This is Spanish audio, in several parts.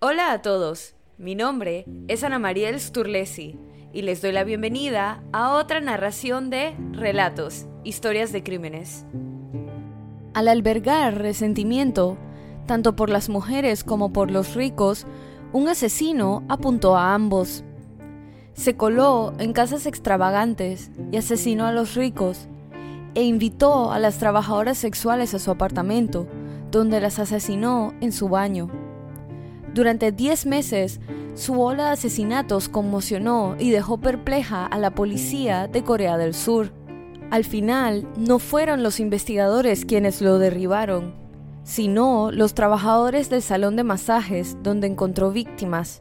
Hola a todos, mi nombre es Ana Mariel Sturlesi y les doy la bienvenida a otra narración de Relatos, Historias de Crímenes. Al albergar resentimiento, tanto por las mujeres como por los ricos, un asesino apuntó a ambos. Se coló en casas extravagantes y asesinó a los ricos, e invitó a las trabajadoras sexuales a su apartamento, donde las asesinó en su baño. Durante 10 meses, su ola de asesinatos conmocionó y dejó perpleja a la policía de Corea del Sur. Al final, no fueron los investigadores quienes lo derribaron, sino los trabajadores del salón de masajes donde encontró víctimas.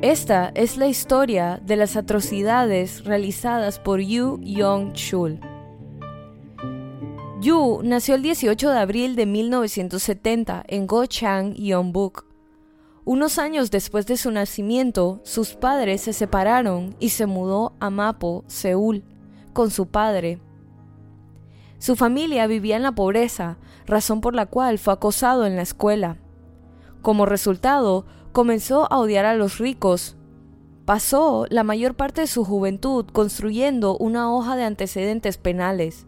Esta es la historia de las atrocidades realizadas por Yu Yong-chul. Yu nació el 18 de abril de 1970 en Gochang, Yeongbuk. Unos años después de su nacimiento, sus padres se separaron y se mudó a Mapo, Seúl, con su padre. Su familia vivía en la pobreza, razón por la cual fue acosado en la escuela. Como resultado, comenzó a odiar a los ricos. Pasó la mayor parte de su juventud construyendo una hoja de antecedentes penales.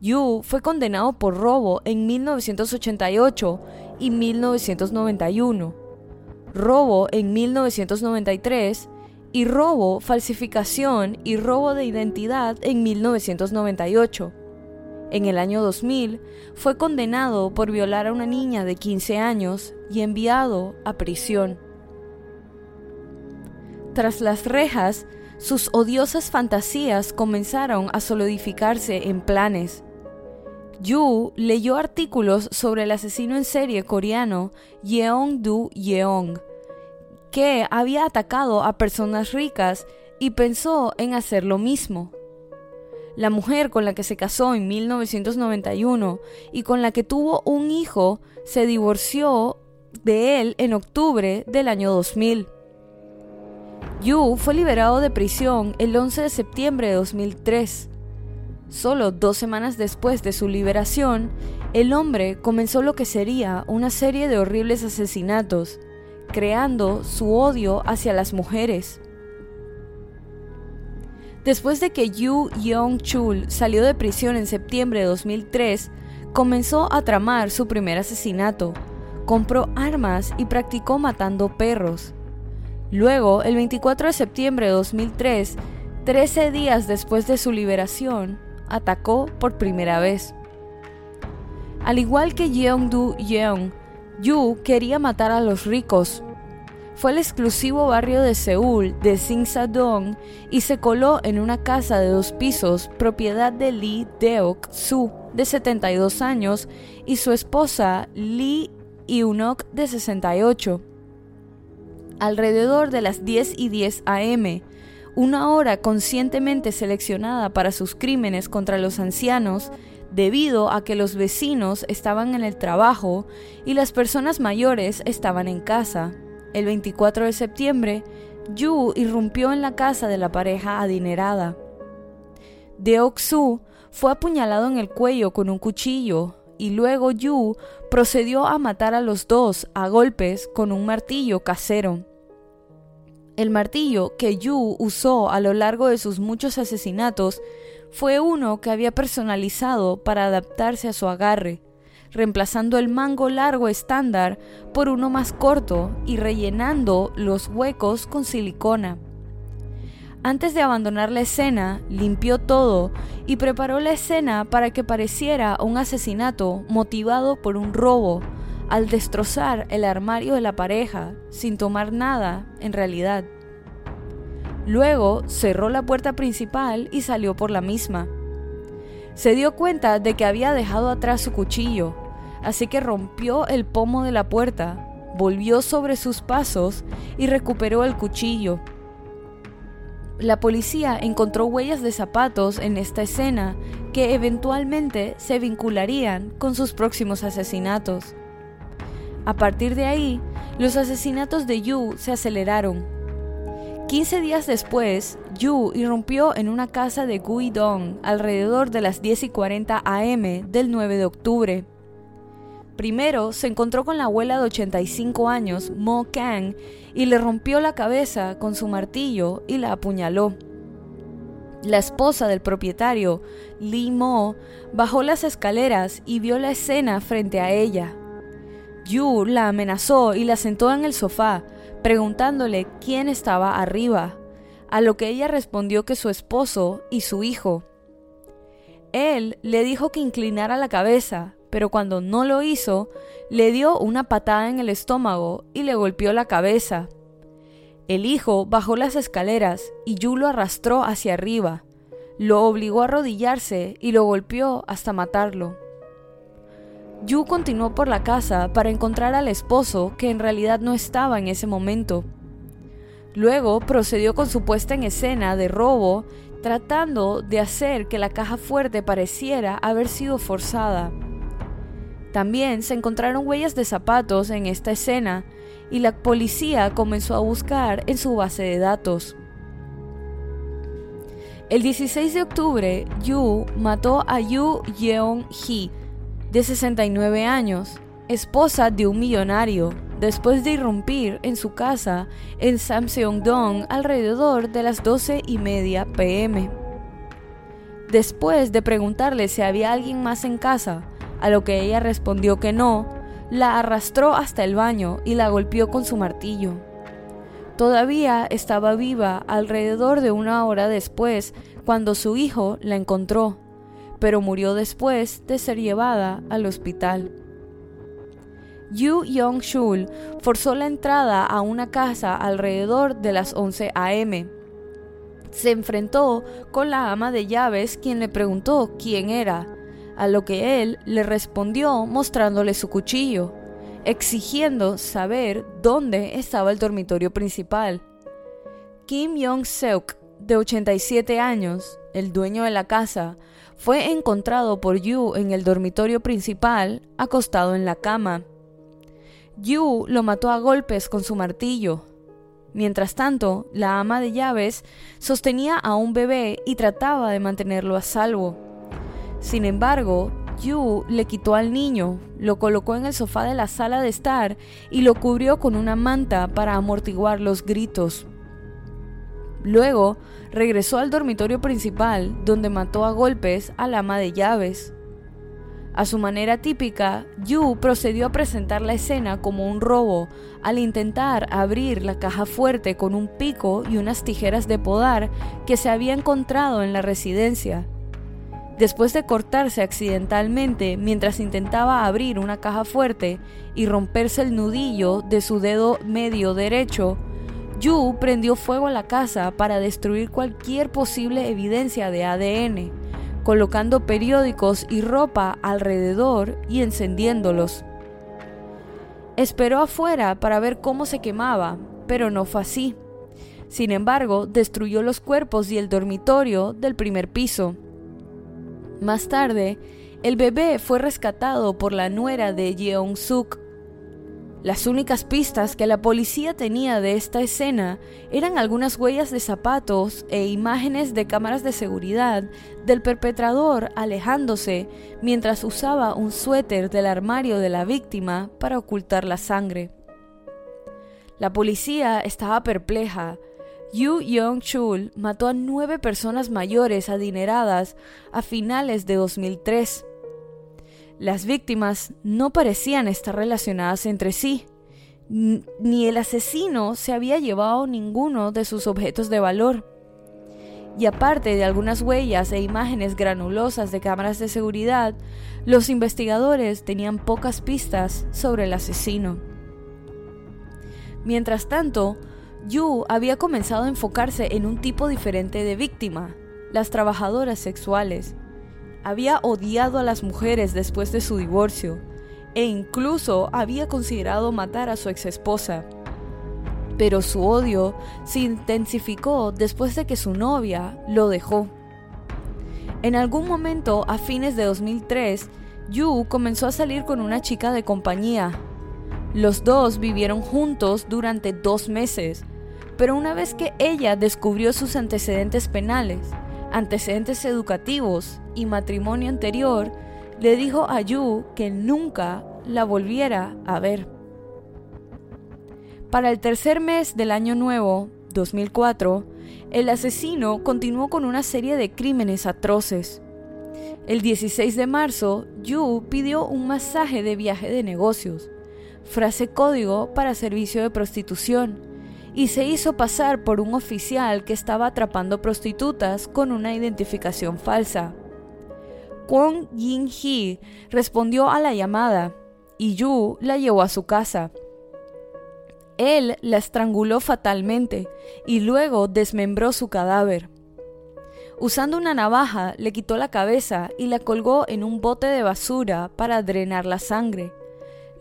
Yu fue condenado por robo en 1988 y 1991 robo en 1993 y robo, falsificación y robo de identidad en 1998. En el año 2000 fue condenado por violar a una niña de 15 años y enviado a prisión. Tras las rejas, sus odiosas fantasías comenzaron a solidificarse en planes. Yu leyó artículos sobre el asesino en serie coreano Yeong-do Yeong, que había atacado a personas ricas y pensó en hacer lo mismo. La mujer con la que se casó en 1991 y con la que tuvo un hijo se divorció de él en octubre del año 2000. Yu fue liberado de prisión el 11 de septiembre de 2003 Solo dos semanas después de su liberación, el hombre comenzó lo que sería una serie de horribles asesinatos, creando su odio hacia las mujeres. Después de que Yu Yong-chul salió de prisión en septiembre de 2003, comenzó a tramar su primer asesinato. Compró armas y practicó matando perros. Luego, el 24 de septiembre de 2003, 13 días después de su liberación, atacó por primera vez. Al igual que Yeongdu Yeong, Yu quería matar a los ricos. Fue el exclusivo barrio de Seúl de Singsadong y se coló en una casa de dos pisos propiedad de Lee Deok Soo, de 72 años, y su esposa Lee Eunok, de 68. Alrededor de las 10 y 10 am, una hora conscientemente seleccionada para sus crímenes contra los ancianos, debido a que los vecinos estaban en el trabajo y las personas mayores estaban en casa. El 24 de septiembre, Yu irrumpió en la casa de la pareja adinerada. Deok-su fue apuñalado en el cuello con un cuchillo y luego Yu procedió a matar a los dos a golpes con un martillo casero. El martillo que Yu usó a lo largo de sus muchos asesinatos fue uno que había personalizado para adaptarse a su agarre, reemplazando el mango largo estándar por uno más corto y rellenando los huecos con silicona. Antes de abandonar la escena, limpió todo y preparó la escena para que pareciera un asesinato motivado por un robo al destrozar el armario de la pareja sin tomar nada en realidad. Luego cerró la puerta principal y salió por la misma. Se dio cuenta de que había dejado atrás su cuchillo, así que rompió el pomo de la puerta, volvió sobre sus pasos y recuperó el cuchillo. La policía encontró huellas de zapatos en esta escena que eventualmente se vincularían con sus próximos asesinatos. A partir de ahí, los asesinatos de Yu se aceleraron. 15 días después, Yu irrumpió en una casa de Guidong alrededor de las 10 y 40 am del 9 de octubre. Primero se encontró con la abuela de 85 años, Mo Kang, y le rompió la cabeza con su martillo y la apuñaló. La esposa del propietario, Lee Mo, bajó las escaleras y vio la escena frente a ella. Yu la amenazó y la sentó en el sofá, preguntándole quién estaba arriba, a lo que ella respondió que su esposo y su hijo. Él le dijo que inclinara la cabeza, pero cuando no lo hizo, le dio una patada en el estómago y le golpeó la cabeza. El hijo bajó las escaleras y Yu lo arrastró hacia arriba, lo obligó a arrodillarse y lo golpeó hasta matarlo. Yu continuó por la casa para encontrar al esposo que en realidad no estaba en ese momento. Luego procedió con su puesta en escena de robo, tratando de hacer que la caja fuerte pareciera haber sido forzada. También se encontraron huellas de zapatos en esta escena y la policía comenzó a buscar en su base de datos. El 16 de octubre, Yu mató a Yu Yeon-hee, de 69 años, esposa de un millonario, después de irrumpir en su casa en Samseong-dong alrededor de las 12 y media pm. Después de preguntarle si había alguien más en casa, a lo que ella respondió que no, la arrastró hasta el baño y la golpeó con su martillo. Todavía estaba viva alrededor de una hora después cuando su hijo la encontró, pero murió después de ser llevada al hospital. Yu Yong-shul forzó la entrada a una casa alrededor de las 11 a.m. Se enfrentó con la ama de llaves quien le preguntó quién era a lo que él le respondió mostrándole su cuchillo, exigiendo saber dónde estaba el dormitorio principal. Kim Yong-seok, de 87 años, el dueño de la casa, fue encontrado por Yu en el dormitorio principal, acostado en la cama. Yu lo mató a golpes con su martillo. Mientras tanto, la ama de llaves sostenía a un bebé y trataba de mantenerlo a salvo. Sin embargo, Yu le quitó al niño, lo colocó en el sofá de la sala de estar y lo cubrió con una manta para amortiguar los gritos. Luego regresó al dormitorio principal, donde mató a golpes al ama de llaves. A su manera típica, Yu procedió a presentar la escena como un robo al intentar abrir la caja fuerte con un pico y unas tijeras de podar que se había encontrado en la residencia. Después de cortarse accidentalmente mientras intentaba abrir una caja fuerte y romperse el nudillo de su dedo medio derecho, Yu prendió fuego a la casa para destruir cualquier posible evidencia de ADN, colocando periódicos y ropa alrededor y encendiéndolos. Esperó afuera para ver cómo se quemaba, pero no fue así. Sin embargo, destruyó los cuerpos y el dormitorio del primer piso. Más tarde, el bebé fue rescatado por la nuera de Jeong-suk. Las únicas pistas que la policía tenía de esta escena eran algunas huellas de zapatos e imágenes de cámaras de seguridad del perpetrador alejándose mientras usaba un suéter del armario de la víctima para ocultar la sangre. La policía estaba perpleja Yu Yong-chul mató a nueve personas mayores adineradas a finales de 2003. Las víctimas no parecían estar relacionadas entre sí, ni el asesino se había llevado ninguno de sus objetos de valor. Y aparte de algunas huellas e imágenes granulosas de cámaras de seguridad, los investigadores tenían pocas pistas sobre el asesino. Mientras tanto, Yu había comenzado a enfocarse en un tipo diferente de víctima, las trabajadoras sexuales. Había odiado a las mujeres después de su divorcio e incluso había considerado matar a su exesposa. Pero su odio se intensificó después de que su novia lo dejó. En algún momento, a fines de 2003, Yu comenzó a salir con una chica de compañía. Los dos vivieron juntos durante dos meses pero una vez que ella descubrió sus antecedentes penales, antecedentes educativos y matrimonio anterior, le dijo a Yu que nunca la volviera a ver. Para el tercer mes del año nuevo, 2004, el asesino continuó con una serie de crímenes atroces. El 16 de marzo, Yu pidió un masaje de viaje de negocios, frase código para servicio de prostitución, y se hizo pasar por un oficial que estaba atrapando prostitutas con una identificación falsa. Kwon Yin-hee respondió a la llamada y Yu la llevó a su casa. Él la estranguló fatalmente y luego desmembró su cadáver. Usando una navaja le quitó la cabeza y la colgó en un bote de basura para drenar la sangre.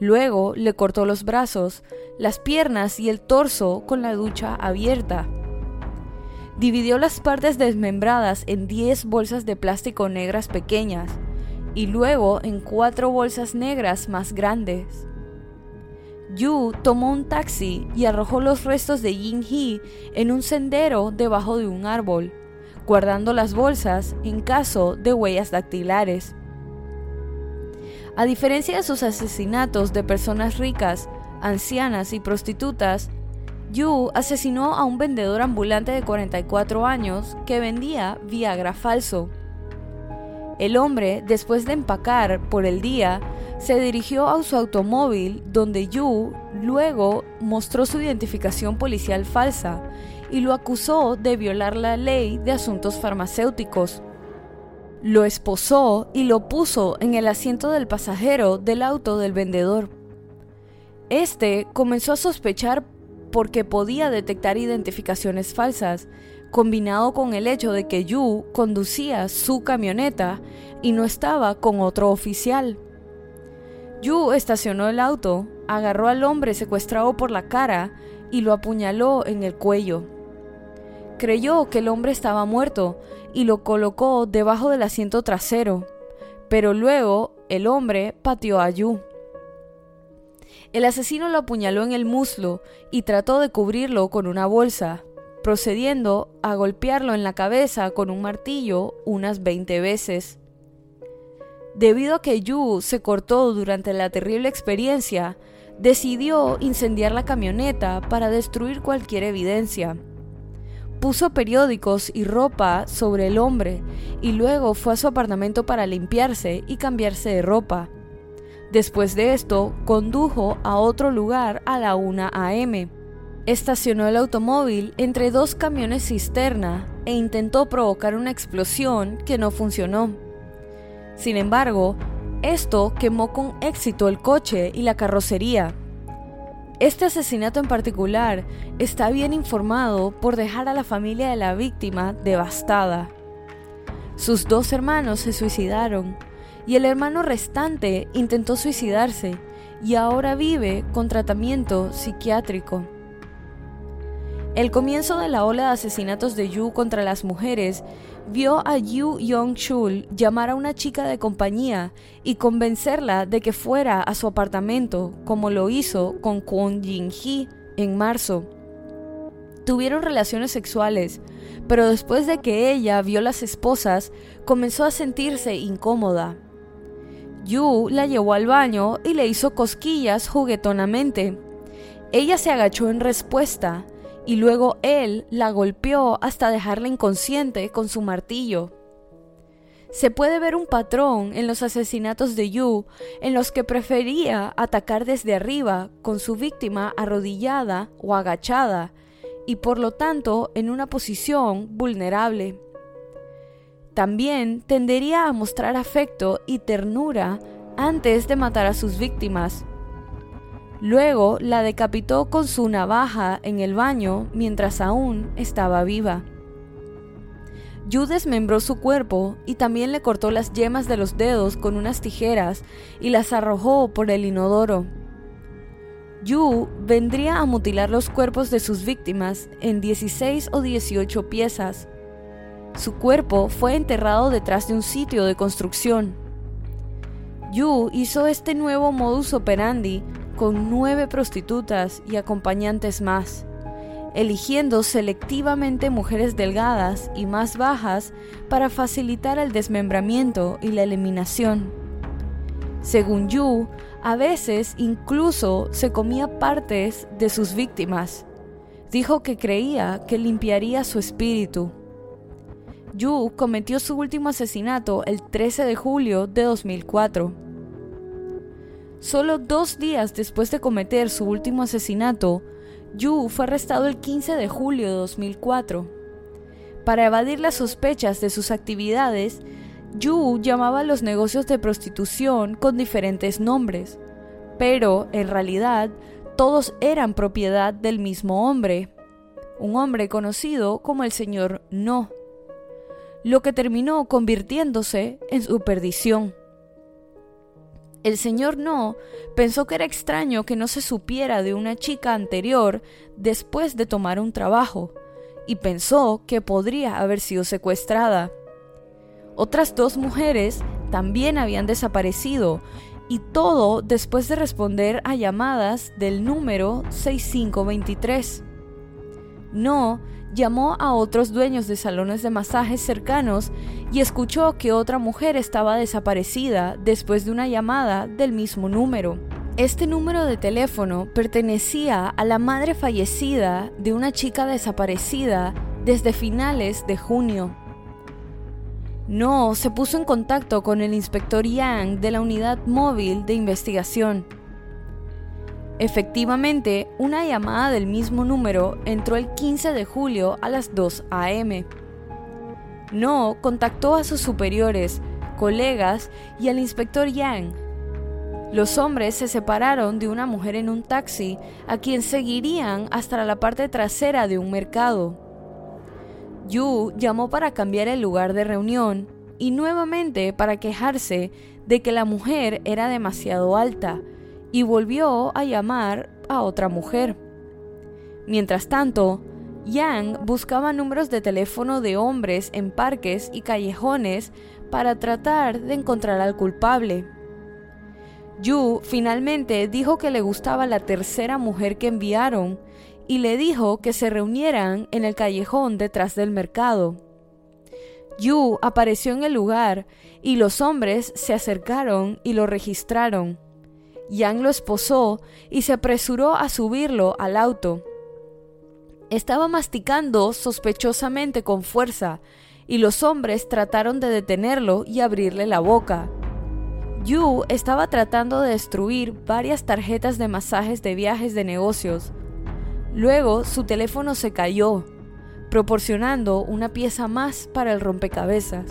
Luego le cortó los brazos, las piernas y el torso con la ducha abierta. Dividió las partes desmembradas en 10 bolsas de plástico negras pequeñas y luego en cuatro bolsas negras más grandes. Yu tomó un taxi y arrojó los restos de Yin Hee en un sendero debajo de un árbol, guardando las bolsas en caso de huellas dactilares. A diferencia de sus asesinatos de personas ricas, ancianas y prostitutas, Yu asesinó a un vendedor ambulante de 44 años que vendía Viagra falso. El hombre, después de empacar por el día, se dirigió a su automóvil donde Yu luego mostró su identificación policial falsa y lo acusó de violar la ley de asuntos farmacéuticos. Lo esposó y lo puso en el asiento del pasajero del auto del vendedor. Este comenzó a sospechar porque podía detectar identificaciones falsas, combinado con el hecho de que Yu conducía su camioneta y no estaba con otro oficial. Yu estacionó el auto, agarró al hombre secuestrado por la cara y lo apuñaló en el cuello. Creyó que el hombre estaba muerto y lo colocó debajo del asiento trasero, pero luego el hombre pateó a Yu. El asesino lo apuñaló en el muslo y trató de cubrirlo con una bolsa, procediendo a golpearlo en la cabeza con un martillo unas 20 veces. Debido a que Yu se cortó durante la terrible experiencia, decidió incendiar la camioneta para destruir cualquier evidencia. Puso periódicos y ropa sobre el hombre y luego fue a su apartamento para limpiarse y cambiarse de ropa. Después de esto, condujo a otro lugar a la 1 a.m. Estacionó el automóvil entre dos camiones cisterna e intentó provocar una explosión que no funcionó. Sin embargo, esto quemó con éxito el coche y la carrocería. Este asesinato en particular está bien informado por dejar a la familia de la víctima devastada. Sus dos hermanos se suicidaron y el hermano restante intentó suicidarse y ahora vive con tratamiento psiquiátrico. El comienzo de la ola de asesinatos de Yu contra las mujeres vio a Yu Yong-chul llamar a una chica de compañía y convencerla de que fuera a su apartamento, como lo hizo con Kwon Jin-hee en marzo. Tuvieron relaciones sexuales, pero después de que ella vio las esposas, comenzó a sentirse incómoda. Yu la llevó al baño y le hizo cosquillas juguetonamente. Ella se agachó en respuesta y luego él la golpeó hasta dejarla inconsciente con su martillo. Se puede ver un patrón en los asesinatos de Yu en los que prefería atacar desde arriba con su víctima arrodillada o agachada y por lo tanto en una posición vulnerable. También tendería a mostrar afecto y ternura antes de matar a sus víctimas. Luego la decapitó con su navaja en el baño mientras aún estaba viva. Yu desmembró su cuerpo y también le cortó las yemas de los dedos con unas tijeras y las arrojó por el inodoro. Yu vendría a mutilar los cuerpos de sus víctimas en 16 o 18 piezas su cuerpo fue enterrado detrás de un sitio de construcción. Yu hizo este nuevo modus operandi con nueve prostitutas y acompañantes más, eligiendo selectivamente mujeres delgadas y más bajas para facilitar el desmembramiento y la eliminación. Según Yu, a veces incluso se comía partes de sus víctimas. Dijo que creía que limpiaría su espíritu. Yu cometió su último asesinato el 13 de julio de 2004. Solo dos días después de cometer su último asesinato, Yu fue arrestado el 15 de julio de 2004. Para evadir las sospechas de sus actividades, Yu llamaba a los negocios de prostitución con diferentes nombres, pero en realidad todos eran propiedad del mismo hombre, un hombre conocido como el señor No, lo que terminó convirtiéndose en su perdición. El señor No pensó que era extraño que no se supiera de una chica anterior después de tomar un trabajo, y pensó que podría haber sido secuestrada. Otras dos mujeres también habían desaparecido, y todo después de responder a llamadas del número 6523. No llamó a otros dueños de salones de masajes cercanos y escuchó que otra mujer estaba desaparecida después de una llamada del mismo número. Este número de teléfono pertenecía a la madre fallecida de una chica desaparecida desde finales de junio. No se puso en contacto con el inspector Yang de la unidad móvil de investigación Efectivamente, una llamada del mismo número entró el 15 de julio a las 2 a.m. No contactó a sus superiores, colegas y al inspector Yang. Los hombres se separaron de una mujer en un taxi a quien seguirían hasta la parte trasera de un mercado. Yu llamó para cambiar el lugar de reunión y nuevamente para quejarse de que la mujer era demasiado alta y volvió a llamar a otra mujer. Mientras tanto, Yang buscaba números de teléfono de hombres en parques y callejones para tratar de encontrar al culpable. Yu finalmente dijo que le gustaba la tercera mujer que enviaron y le dijo que se reunieran en el callejón detrás del mercado. Yu apareció en el lugar y los hombres se acercaron y lo registraron. Yang lo esposó y se apresuró a subirlo al auto. Estaba masticando sospechosamente con fuerza, y los hombres trataron de detenerlo y abrirle la boca. Yu estaba tratando de destruir varias tarjetas de masajes de viajes de negocios. Luego su teléfono se cayó, proporcionando una pieza más para el rompecabezas.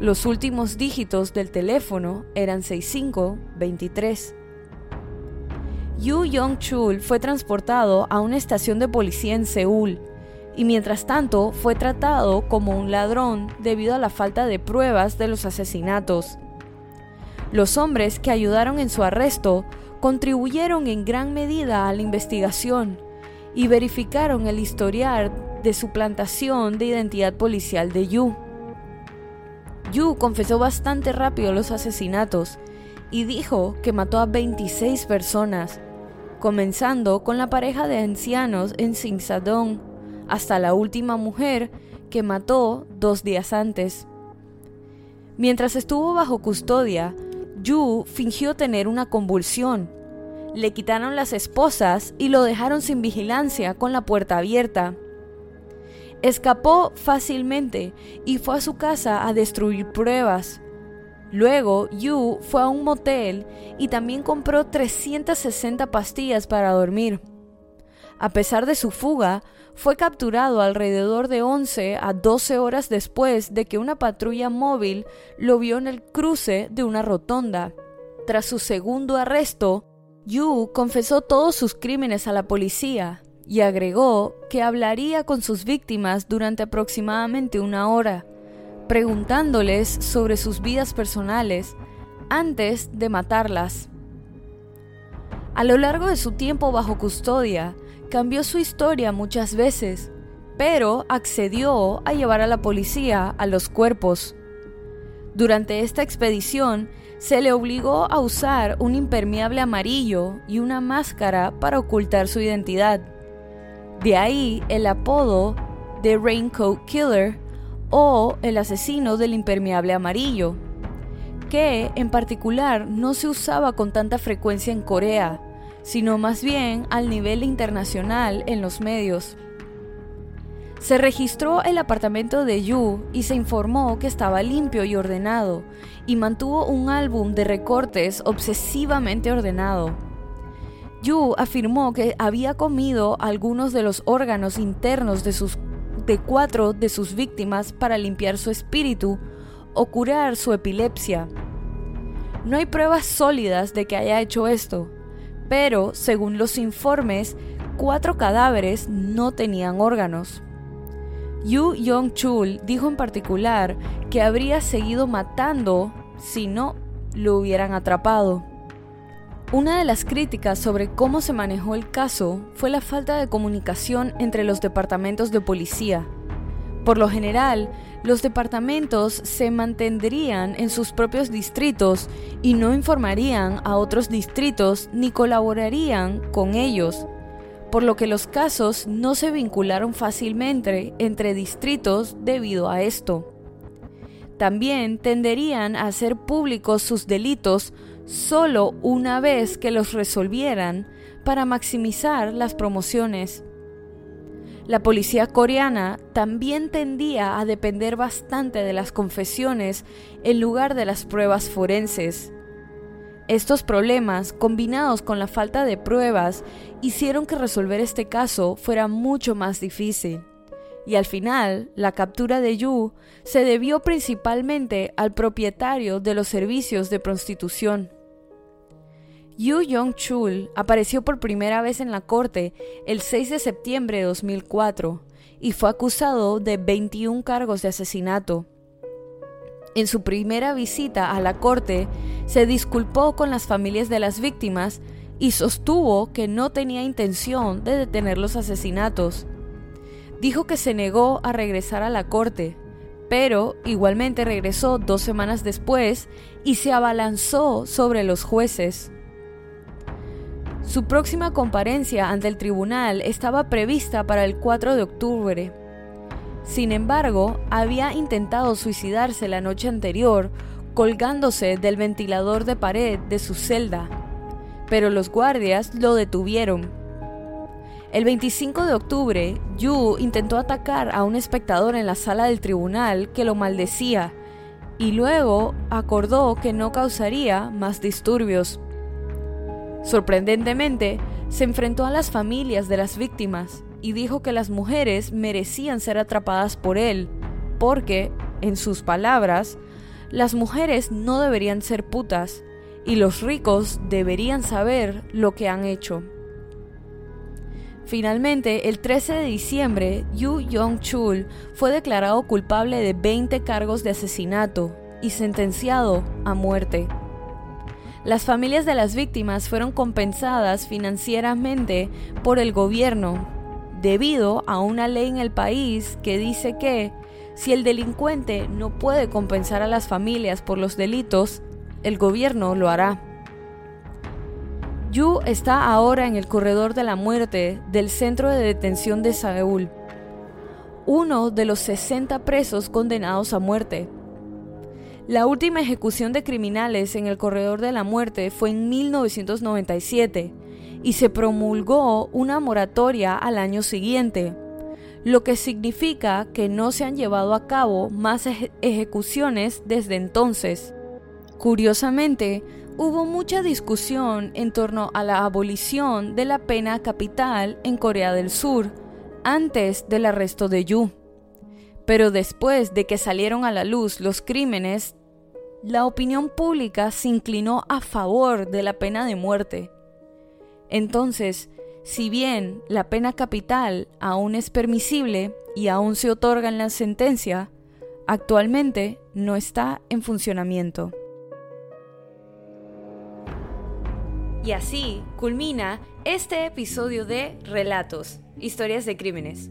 Los últimos dígitos del teléfono eran 6523. Yu Yong-chul fue transportado a una estación de policía en Seúl y mientras tanto fue tratado como un ladrón debido a la falta de pruebas de los asesinatos. Los hombres que ayudaron en su arresto contribuyeron en gran medida a la investigación y verificaron el historial de suplantación de identidad policial de Yu. Yu confesó bastante rápido los asesinatos y dijo que mató a 26 personas comenzando con la pareja de ancianos en Sinsadong, hasta la última mujer que mató dos días antes. Mientras estuvo bajo custodia, Yu fingió tener una convulsión. Le quitaron las esposas y lo dejaron sin vigilancia con la puerta abierta. Escapó fácilmente y fue a su casa a destruir pruebas, Luego, Yu fue a un motel y también compró 360 pastillas para dormir. A pesar de su fuga, fue capturado alrededor de 11 a 12 horas después de que una patrulla móvil lo vio en el cruce de una rotonda. Tras su segundo arresto, Yu confesó todos sus crímenes a la policía y agregó que hablaría con sus víctimas durante aproximadamente una hora preguntándoles sobre sus vidas personales antes de matarlas. A lo largo de su tiempo bajo custodia, cambió su historia muchas veces, pero accedió a llevar a la policía a los cuerpos. Durante esta expedición, se le obligó a usar un impermeable amarillo y una máscara para ocultar su identidad. De ahí el apodo de Raincoat Killer o el asesino del impermeable amarillo. que en particular no se usaba con tanta frecuencia en Corea, sino más bien al nivel internacional en los medios. Se registró el apartamento de Yu y se informó que estaba limpio y ordenado, y mantuvo un álbum de recortes obsesivamente ordenado. Yu afirmó que había comido algunos de los órganos internos de, sus, de cuatro de sus víctimas para limpiar su espíritu o curar su epilepsia. No hay pruebas sólidas de que haya hecho esto, pero según los informes, cuatro cadáveres no tenían órganos. Yu Yong-chul dijo en particular que habría seguido matando si no lo hubieran atrapado. Una de las críticas sobre cómo se manejó el caso fue la falta de comunicación entre los departamentos de policía. Por lo general, los departamentos se mantendrían en sus propios distritos y no informarían a otros distritos ni colaborarían con ellos por lo que los casos no se vincularon fácilmente entre distritos debido a esto. También tenderían a hacer públicos sus delitos solo una vez que los resolvieran para maximizar las promociones. La policía coreana también tendía a depender bastante de las confesiones en lugar de las pruebas forenses. Estos problemas, combinados con la falta de pruebas, hicieron que resolver este caso fuera mucho más difícil. Y al final, la captura de Yu se debió principalmente al propietario de los servicios de prostitución. Yu Yong-chul apareció por primera vez en la corte el 6 de septiembre de 2004 y fue acusado de 21 cargos de asesinato. En su primera visita a la corte, se disculpó con las familias de las víctimas y sostuvo que no tenía intención de detener los asesinatos. Dijo que se negó a regresar a la corte, pero igualmente regresó dos semanas después y se abalanzó sobre los jueces. Su próxima comparencia ante el tribunal estaba prevista para el 4 de octubre. Sin embargo, había intentado suicidarse la noche anterior colgándose del ventilador de pared de su celda, pero los guardias lo detuvieron. El 25 de octubre, Yu intentó atacar a un espectador en la sala del tribunal que lo maldecía y luego acordó que no causaría más disturbios. Sorprendentemente, se enfrentó a las familias de las víctimas y dijo que las mujeres merecían ser atrapadas por él, porque, en sus palabras, las mujeres no deberían ser putas y los ricos deberían saber lo que han hecho. Finalmente, el 13 de diciembre, Yu Yong-chul fue declarado culpable de 20 cargos de asesinato y sentenciado a muerte. Las familias de las víctimas fueron compensadas financieramente por el gobierno debido a una ley en el país que dice que si el delincuente no puede compensar a las familias por los delitos, el gobierno lo hará. Yu está ahora en el corredor de la muerte del centro de detención de Seúl, uno de los 60 presos condenados a muerte. La última ejecución de criminales en el corredor de la muerte fue en 1997 y se promulgó una moratoria al año siguiente, lo que significa que no se han llevado a cabo más ejecuciones desde entonces. Curiosamente, hubo mucha discusión en torno a la abolición de la pena capital en Corea del Sur antes del arresto de Yu. Pero después de que salieron a la luz los crímenes, la opinión pública se inclinó a favor de la pena de muerte. Entonces, si bien la pena capital aún es permisible y aún se otorga en la sentencia, actualmente no está en funcionamiento. Y así culmina este episodio de Relatos, historias de crímenes.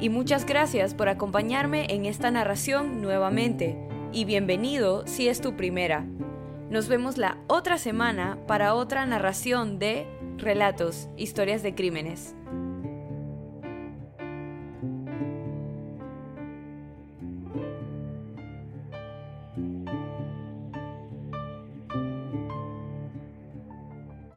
y muchas gracias por acompañarme en esta narración nuevamente y bienvenido si es tu primera. Nos vemos la otra semana para otra narración de Relatos, Historias de Crímenes.